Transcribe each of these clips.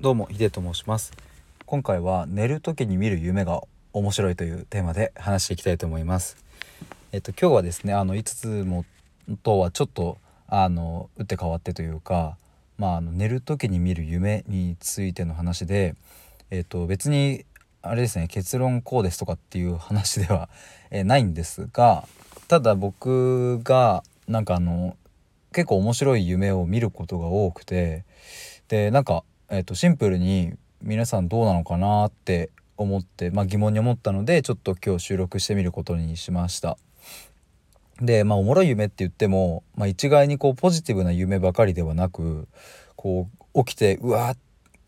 どうもヒデと申します。今回は寝る時に見る夢が面白いというテーマで話していきたいと思います。えっと今日はですねあの5つもとはちょっとあの打って変わってというかまああの寝る時に見る夢についての話でえっと別にあれですね結論こうですとかっていう話では、えないんですがただ僕がなんかあの結構面白い夢を見ることが多くてでなんか、えー、とシンプルに皆さんどうなのかなって思って、まあ、疑問に思ったのでちょっと今日収録してみることにしました。でまあおもろい夢って言っても、まあ、一概にこうポジティブな夢ばかりではなくこう起きてうわ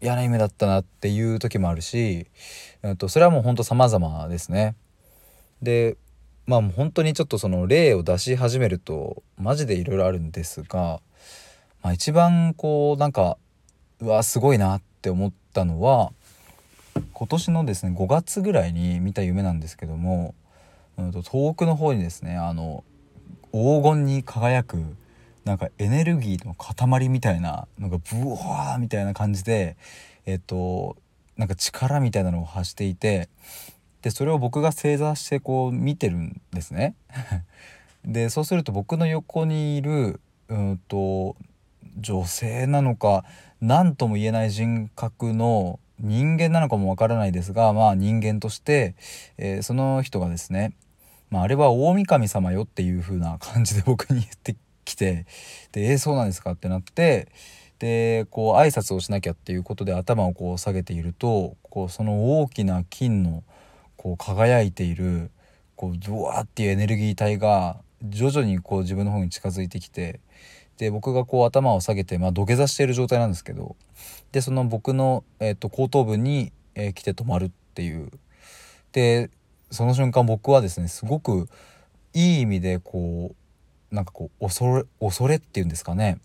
嫌な夢だったなっていう時もあるし、えっと、それはもうほんと様々ですね。でまあもう本当にちょっとその例を出し始めるとマジでいろいろあるんですが、まあ、一番こうなんかうわすごいなって思ったのは今年のですね5月ぐらいに見た夢なんですけども、うん、と遠くの方にですねあの黄金に輝くなんかエネルギーの塊みたいなのがブワーみたいな感じでえっとなんか力みたいなのを発していてでそれを僕が正座してこう見てるんですね。でそうすると僕の横にいるうんと女性なのか何とも言えない人格の人間なのかもわからないですがまあ人間として、えー、その人がですね、まあ、あれは大神様よっていう風な感じで僕に言ってきてで「えー、そうなんですか?」ってなってでこう挨拶をしなきゃっていうことで頭をこう下げているとこうその大きな金のこう輝いているこうドワーっていうエネルギー体が徐々にこう自分の方に近づいてきてで僕がこう頭を下げて、まあ、土下座している状態なんですけどでその僕の、えー、と後頭部に、えー、来て止まるっていう。でその瞬間僕はですねすごくいい意味でこうなんかこう恐れ恐れっていうんですかね。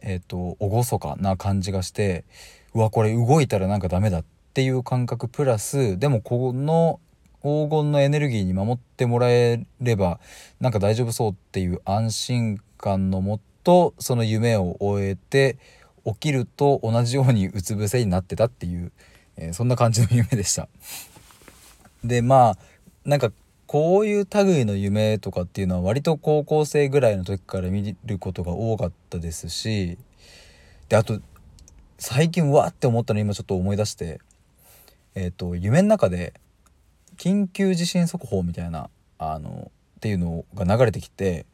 えっ、ー、と厳かな感じがしてうわこれ動いたらなんかダメだっていう感覚プラスでもこの黄金のエネルギーに守ってもらえればなんか大丈夫そうっていう安心感のもとその夢を終えて起きると同じようにうつ伏せになってたっていう、えー、そんな感じの夢でした。でまあなんかこういう類の夢とかっていうのは割と高校生ぐらいの時から見ることが多かったですしであと最近わって思ったの今ちょっと思い出してえっ、ー、と夢の中で緊急地震速報みたいなあのっていうのが流れてきて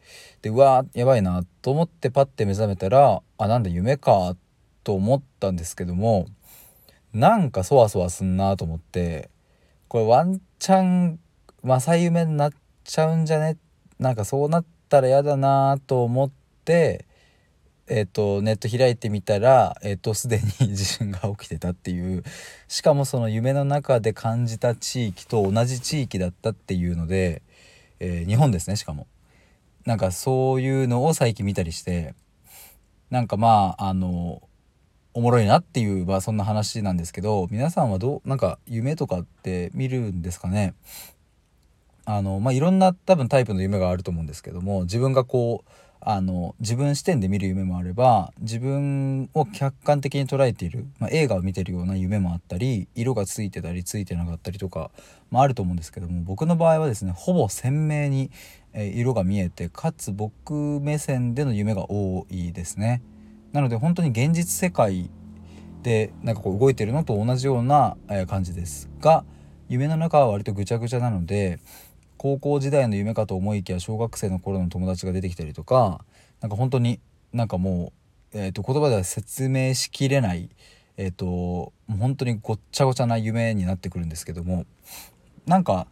でうわやばいなと思ってパッて目覚めたらあなんだ夢かと思ったんですけどもなんかそわそわすんなと思ってこれワンチャン正夢になっちゃうんじゃね？なんかそうなったら嫌だなと思ってえーと、ネット開いてみたら、えーと、すでに地震が起きてたっていう。しかもその夢の中で感じた地域と同じ地域だったっていうので、えー、日本ですねしかも。なんかそういうのを最近見たりしてなんかまああのおもろいなっていう、まあ、そんな話なんですけど皆さんはどうなんか夢とかって見るんですかね？あのまあいろんな多分タイプの夢があると思うんですけども自分がこうあの自分視点で見る夢もあれば自分を客観的に捉えている、まあ、映画を見てるような夢もあったり色がついてたりついてなかったりとかもあると思うんですけども僕の場合はですねほぼ鮮明に、色が見えてかつ僕目線での夢が多いですね。なので本当に現実世界でなんかこう動いてるのと同じような感じですが夢の中は割とぐちゃぐちゃなので高校時代の夢かと思いきや小学生の頃の友達が出てきたりとかなんか本当になんかもう、えー、と言葉では説明しきれないえっ、ー、ともう本当にごっちゃごちゃな夢になってくるんですけどもなんか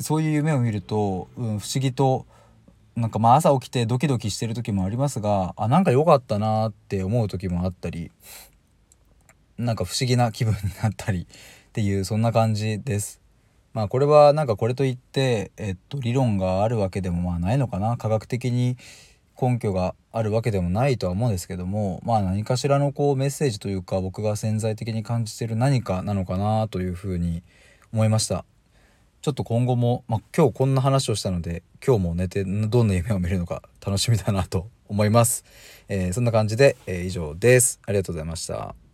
そういう夢を見ると、うん、不思議となんかまあ朝起きてドキドキしてる時もありますがあなんか良かったなって思う時もあったりなんか不思議な気分になったりっていうそんな感じです。まあこれはなんかこれといって、えっと、理論があるわけでもまあないのかな。科学的に根拠があるわけでもないとは思うんですけどもまあ何かしらのこうメッセージというか僕が潜在的に感じてる何かなのかなというふうに思いました。ちょっと今後も、まあ、今日こんな話をしたので今日も寝てどんな夢を見るのか楽しみだなと思います、えー、そんな感じで、えー、以上です。ありがとうございました。